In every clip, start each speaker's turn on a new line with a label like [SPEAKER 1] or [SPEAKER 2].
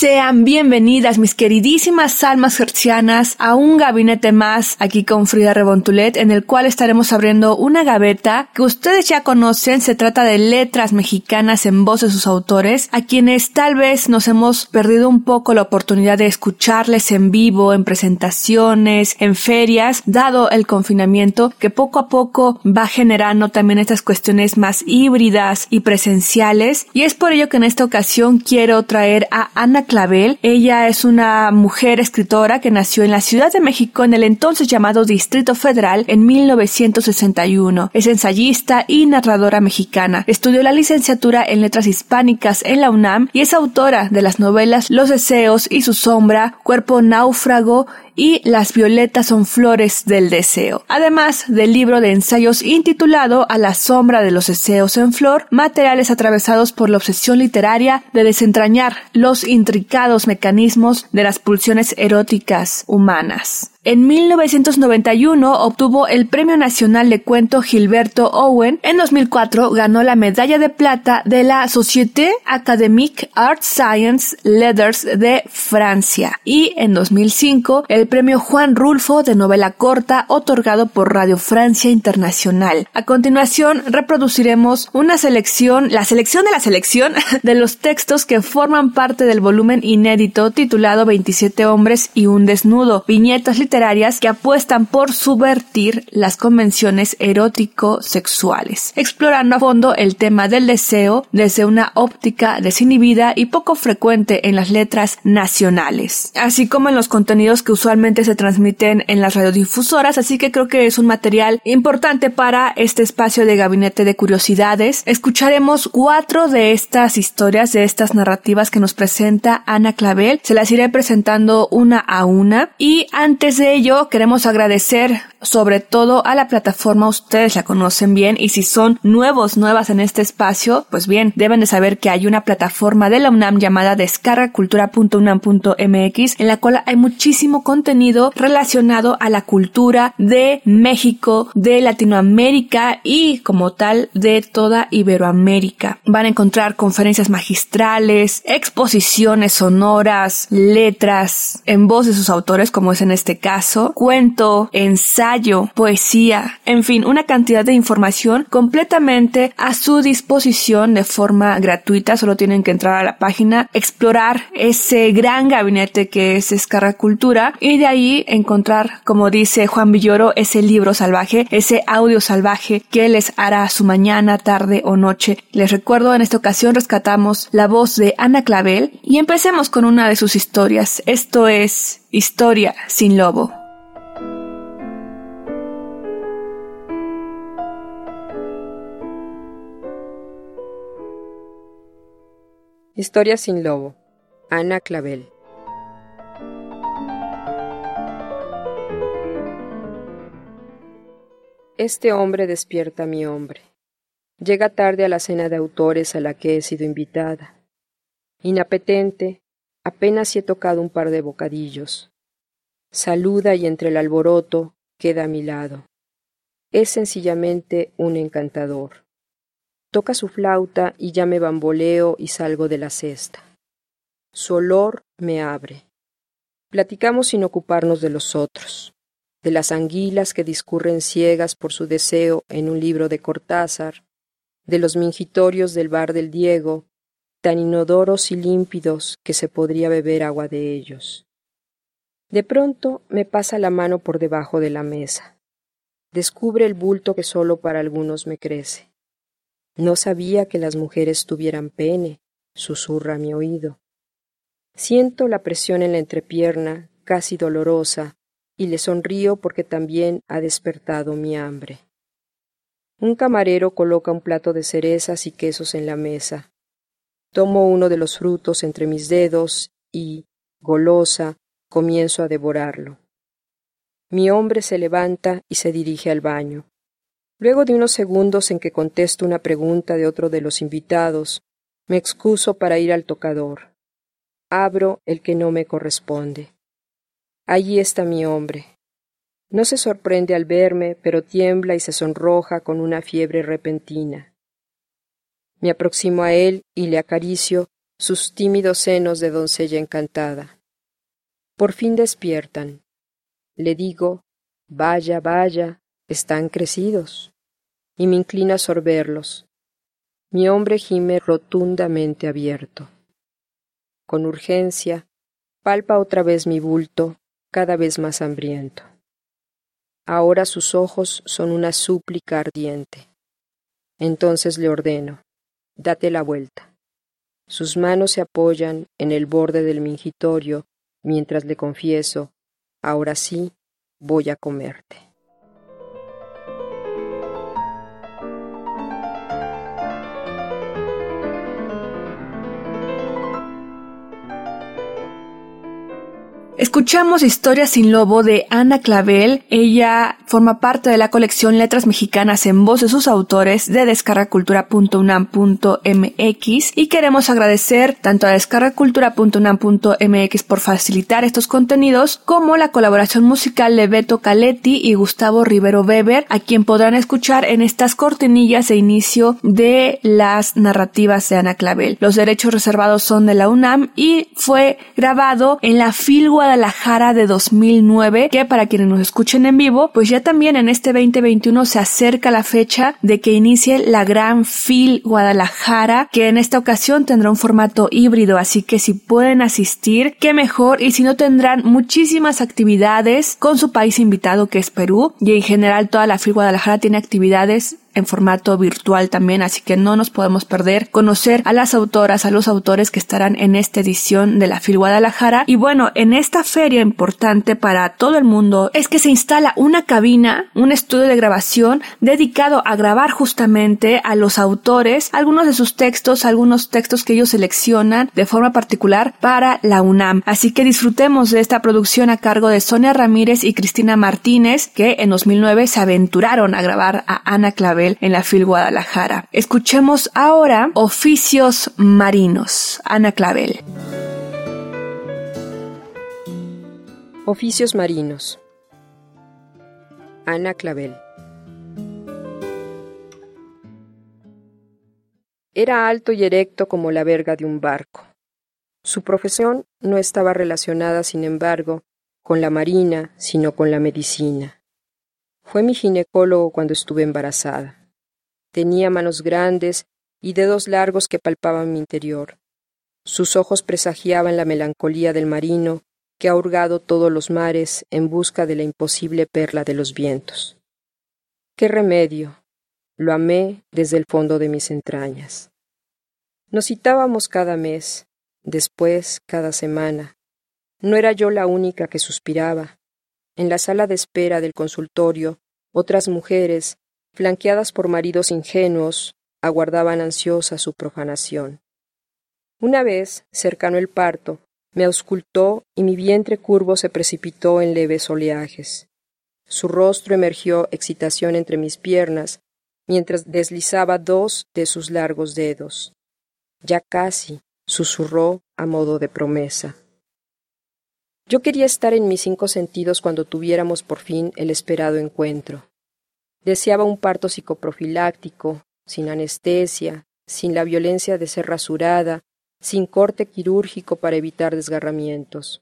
[SPEAKER 1] Sean bienvenidas mis queridísimas almas hercianas a un gabinete más aquí con Frida Rebontulet en el cual estaremos abriendo una gaveta que ustedes ya conocen, se trata de letras mexicanas en voz de sus autores, a quienes tal vez nos hemos perdido un poco la oportunidad de escucharles en vivo, en presentaciones, en ferias, dado el confinamiento que poco a poco va generando también estas cuestiones más híbridas y presenciales. Y es por ello que en esta ocasión quiero traer a Ana Clavel. Ella es una mujer escritora que nació en la Ciudad de México en el entonces llamado Distrito Federal en 1961. Es ensayista y narradora mexicana. Estudió la licenciatura en Letras Hispánicas en la UNAM y es autora de las novelas Los deseos y su sombra, Cuerpo náufrago y Las violetas son flores del deseo. Además del libro de ensayos intitulado A la sombra de los deseos en flor, materiales atravesados por la obsesión literaria de desentrañar los intricados mecanismos de las pulsiones eróticas humanas. En 1991 obtuvo el Premio Nacional de Cuento Gilberto Owen. En 2004 ganó la medalla de plata de la Société Académique Arts Science Letters de Francia. Y en 2005 el Premio Juan Rulfo de novela corta otorgado por Radio Francia Internacional. A continuación reproduciremos una selección, la selección de la selección de los textos que forman parte del volumen inédito titulado 27 hombres y un desnudo, viñetas literarias que apuestan por subvertir las convenciones erótico-sexuales, explorando a fondo el tema del deseo desde una óptica desinhibida y poco frecuente en las letras nacionales, así como en los contenidos que usualmente se transmiten en las radiodifusoras, así que creo que es un material importante para este espacio de gabinete de curiosidades. Escucharemos cuatro de estas historias, de estas narrativas que nos presenta Ana Clavel, se las iré presentando una a una y antes de ello queremos agradecer sobre todo a la plataforma, ustedes la conocen bien y si son nuevos, nuevas en este espacio, pues bien, deben de saber que hay una plataforma de la UNAM llamada descargacultura.unam.mx en la cual hay muchísimo contenido relacionado a la cultura de México, de Latinoamérica y como tal de toda Iberoamérica. Van a encontrar conferencias magistrales, exposiciones sonoras, letras en voz de sus autores como es en este caso, cuento, ensayo, poesía, en fin, una cantidad de información completamente a su disposición de forma gratuita. Solo tienen que entrar a la página, explorar ese gran gabinete que es Escarra Cultura y de ahí encontrar, como dice Juan Villoro, ese libro salvaje, ese audio salvaje que les hará su mañana, tarde o noche. Les recuerdo, en esta ocasión rescatamos la voz de Ana Clavel y empecemos con una de sus historias. Esto es Historia sin Lobo.
[SPEAKER 2] Historia sin lobo. Ana Clavel. Este hombre despierta a mi hombre. Llega tarde a la cena de autores a la que he sido invitada. Inapetente, apenas si he tocado un par de bocadillos. Saluda y entre el alboroto queda a mi lado. Es sencillamente un encantador. Toca su flauta y ya me bamboleo y salgo de la cesta. Su olor me abre. Platicamos sin ocuparnos de los otros, de las anguilas que discurren ciegas por su deseo en un libro de Cortázar, de los mingitorios del bar del Diego, tan inodoros y límpidos que se podría beber agua de ellos. De pronto me pasa la mano por debajo de la mesa. Descubre el bulto que solo para algunos me crece. No sabía que las mujeres tuvieran pene, susurra mi oído. Siento la presión en la entrepierna, casi dolorosa, y le sonrío porque también ha despertado mi hambre. Un camarero coloca un plato de cerezas y quesos en la mesa. Tomo uno de los frutos entre mis dedos y, golosa, comienzo a devorarlo. Mi hombre se levanta y se dirige al baño. Luego de unos segundos en que contesto una pregunta de otro de los invitados, me excuso para ir al tocador. Abro el que no me corresponde. Allí está mi hombre. No se sorprende al verme, pero tiembla y se sonroja con una fiebre repentina. Me aproximo a él y le acaricio sus tímidos senos de doncella encantada. Por fin despiertan. Le digo, vaya, vaya, están crecidos. Y me inclino a sorberlos. Mi hombre gime rotundamente abierto. Con urgencia, palpa otra vez mi bulto, cada vez más hambriento. Ahora sus ojos son una súplica ardiente. Entonces le ordeno, date la vuelta. Sus manos se apoyan en el borde del mingitorio mientras le confieso, ahora sí voy a comerte.
[SPEAKER 1] Escuchamos Historia sin Lobo de Ana Clavel. Ella forma parte de la colección Letras Mexicanas en voz de sus autores de descargacultura.unam.mx y queremos agradecer tanto a descargacultura.unam.mx por facilitar estos contenidos como la colaboración musical de Beto Caletti y Gustavo Rivero Weber, a quien podrán escuchar en estas cortinillas de inicio de las narrativas de Ana Clavel. Los derechos reservados son de la UNAM y fue grabado en la Filgua Guadalajara de 2009, que para quienes nos escuchen en vivo, pues ya también en este 2021 se acerca la fecha de que inicie la Gran Fil Guadalajara, que en esta ocasión tendrá un formato híbrido, así que si pueden asistir, qué mejor, y si no tendrán muchísimas actividades con su país invitado que es Perú, y en general toda la Fil Guadalajara tiene actividades en formato virtual también, así que no nos podemos perder conocer a las autoras, a los autores que estarán en esta edición de la FIL Guadalajara. Y bueno, en esta feria importante para todo el mundo es que se instala una cabina, un estudio de grabación dedicado a grabar justamente a los autores, algunos de sus textos, algunos textos que ellos seleccionan de forma particular para la UNAM. Así que disfrutemos de esta producción a cargo de Sonia Ramírez y Cristina Martínez, que en 2009 se aventuraron a grabar a Ana Clavel en la FIL Guadalajara. Escuchemos ahora Oficios Marinos. Ana Clavel.
[SPEAKER 2] Oficios Marinos. Ana Clavel. Era alto y erecto como la verga de un barco. Su profesión no estaba relacionada, sin embargo, con la marina, sino con la medicina. Fue mi ginecólogo cuando estuve embarazada. Tenía manos grandes y dedos largos que palpaban mi interior. Sus ojos presagiaban la melancolía del marino que ha hurgado todos los mares en busca de la imposible perla de los vientos. ¡Qué remedio! Lo amé desde el fondo de mis entrañas. Nos citábamos cada mes, después cada semana. No era yo la única que suspiraba. En la sala de espera del consultorio, otras mujeres, flanqueadas por maridos ingenuos, aguardaban ansiosas su profanación. Una vez, cercano el parto, me auscultó y mi vientre curvo se precipitó en leves oleajes. Su rostro emergió excitación entre mis piernas, mientras deslizaba dos de sus largos dedos. Ya casi, susurró a modo de promesa. Yo quería estar en mis cinco sentidos cuando tuviéramos por fin el esperado encuentro. Deseaba un parto psicoprofiláctico, sin anestesia, sin la violencia de ser rasurada, sin corte quirúrgico para evitar desgarramientos.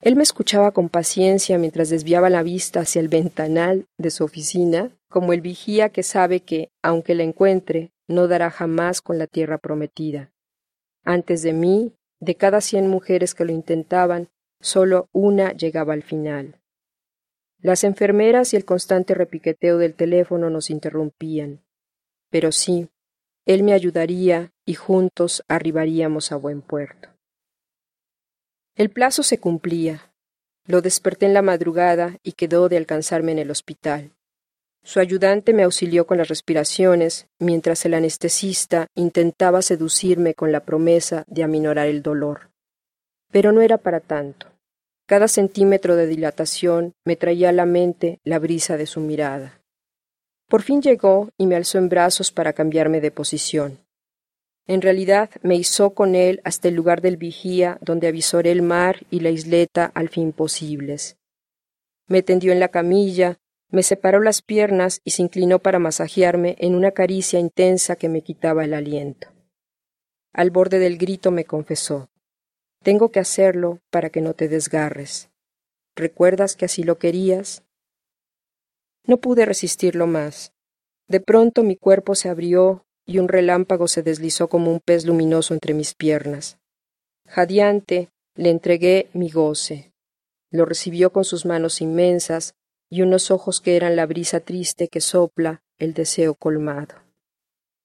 [SPEAKER 2] Él me escuchaba con paciencia mientras desviaba la vista hacia el ventanal de su oficina, como el vigía que sabe que, aunque la encuentre, no dará jamás con la tierra prometida. Antes de mí, de cada cien mujeres que lo intentaban, Solo una llegaba al final. Las enfermeras y el constante repiqueteo del teléfono nos interrumpían. Pero sí, él me ayudaría y juntos arribaríamos a buen puerto. El plazo se cumplía. Lo desperté en la madrugada y quedó de alcanzarme en el hospital. Su ayudante me auxilió con las respiraciones, mientras el anestesista intentaba seducirme con la promesa de aminorar el dolor. Pero no era para tanto. Cada centímetro de dilatación me traía a la mente la brisa de su mirada. Por fin llegó y me alzó en brazos para cambiarme de posición. En realidad me izó con él hasta el lugar del vigía donde avisoré el mar y la isleta al fin posibles. Me tendió en la camilla, me separó las piernas y se inclinó para masajearme en una caricia intensa que me quitaba el aliento. Al borde del grito me confesó Tengo que hacerlo para que no te desgarres. ¿Recuerdas que así lo querías? No pude resistirlo más. De pronto mi cuerpo se abrió y un relámpago se deslizó como un pez luminoso entre mis piernas. Jadeante, le entregué mi goce. Lo recibió con sus manos inmensas y unos ojos que eran la brisa triste que sopla el deseo colmado.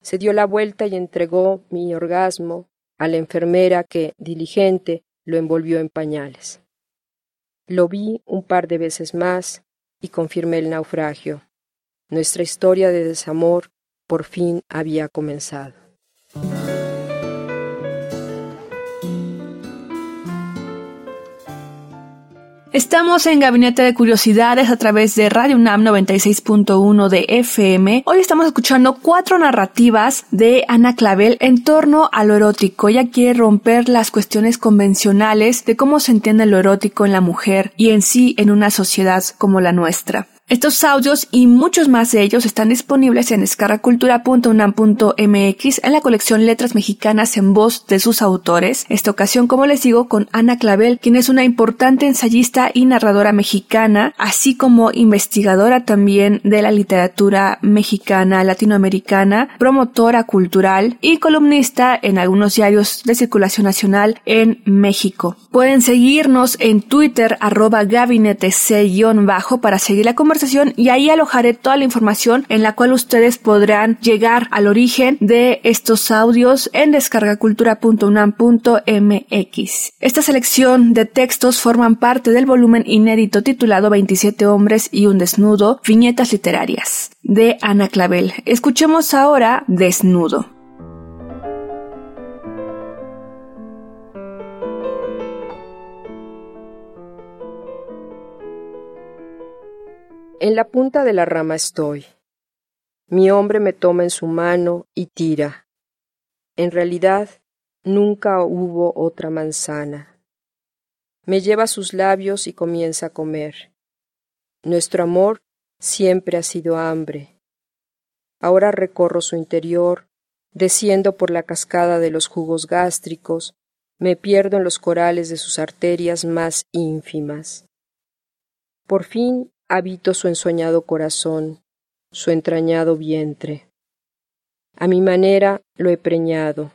[SPEAKER 2] Se dio la vuelta y entregó mi orgasmo a la enfermera que, diligente, lo envolvió en pañales. Lo vi un par de veces más y confirmé el naufragio. Nuestra historia de desamor por fin había comenzado.
[SPEAKER 1] Estamos en Gabinete de Curiosidades a través de Radio UNAM 96.1 de FM. Hoy estamos escuchando cuatro narrativas de Ana Clavel en torno a lo erótico. Ella quiere romper las cuestiones convencionales de cómo se entiende lo erótico en la mujer y en sí en una sociedad como la nuestra. Estos audios y muchos más de ellos están disponibles en descargacultura.unam.mx en la colección Letras Mexicanas en voz de sus autores. Esta ocasión, como les digo, con Ana Clavel, quien es una importante ensayista y narradora mexicana, así como investigadora también de la literatura mexicana, latinoamericana, promotora cultural y columnista en algunos diarios de circulación nacional en México. Pueden seguirnos en Twitter arroba gabinete bajo para seguir la conversación y ahí alojaré toda la información en la cual ustedes podrán llegar al origen de estos audios en descargacultura.unam.mx. Esta selección de textos forman parte del volumen inédito titulado 27 hombres y un desnudo, viñetas literarias, de Ana Clavel. Escuchemos ahora Desnudo.
[SPEAKER 2] En la punta de la rama estoy. Mi hombre me toma en su mano y tira. En realidad, nunca hubo otra manzana. Me lleva a sus labios y comienza a comer. Nuestro amor siempre ha sido hambre. Ahora recorro su interior, desciendo por la cascada de los jugos gástricos, me pierdo en los corales de sus arterias más ínfimas. Por fin habito su ensoñado corazón, su entrañado vientre. A mi manera lo he preñado,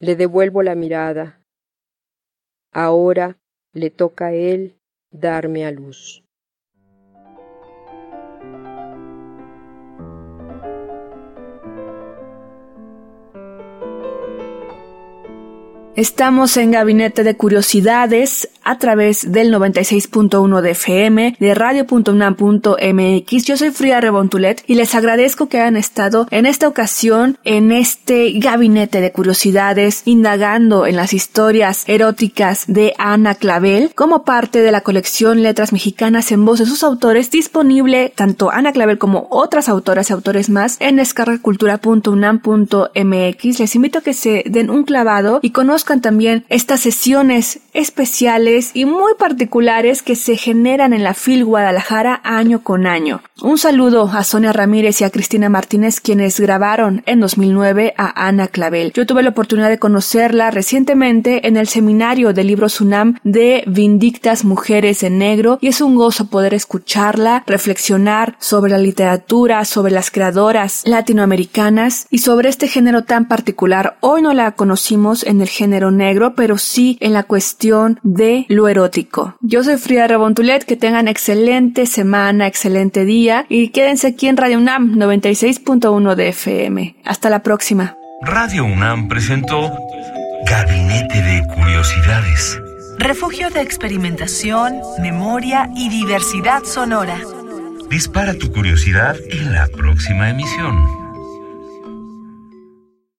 [SPEAKER 2] le devuelvo la mirada. Ahora le toca a él darme a luz.
[SPEAKER 1] Estamos en Gabinete de Curiosidades a través del 96.1 de FM, de radio.unam.mx. Yo soy Fría Rebontulet y les agradezco que hayan estado en esta ocasión en este Gabinete de Curiosidades indagando en las historias eróticas de Ana Clavel como parte de la colección Letras Mexicanas en voz de sus autores disponible tanto Ana Clavel como otras autoras y autores más en descargacultura.unam.mx. Les invito a que se den un clavado y conozcan también estas sesiones especiales y muy particulares que se generan en la FIL Guadalajara año con año. Un saludo a Sonia Ramírez y a Cristina Martínez quienes grabaron en 2009 a Ana Clavel. Yo tuve la oportunidad de conocerla recientemente en el seminario de libro Sunam de Vindictas Mujeres en Negro y es un gozo poder escucharla, reflexionar sobre la literatura, sobre las creadoras latinoamericanas y sobre este género tan particular. Hoy no la conocimos en el género negro, pero sí en la cuestión de lo erótico. Yo soy Frida Rebontulet, que tengan excelente semana, excelente día y quédense aquí en Radio UNAM 96.1 de FM. Hasta la próxima.
[SPEAKER 3] Radio UNAM presentó Gabinete de Curiosidades.
[SPEAKER 4] Refugio de experimentación, memoria y diversidad sonora.
[SPEAKER 3] Dispara tu curiosidad en la próxima emisión.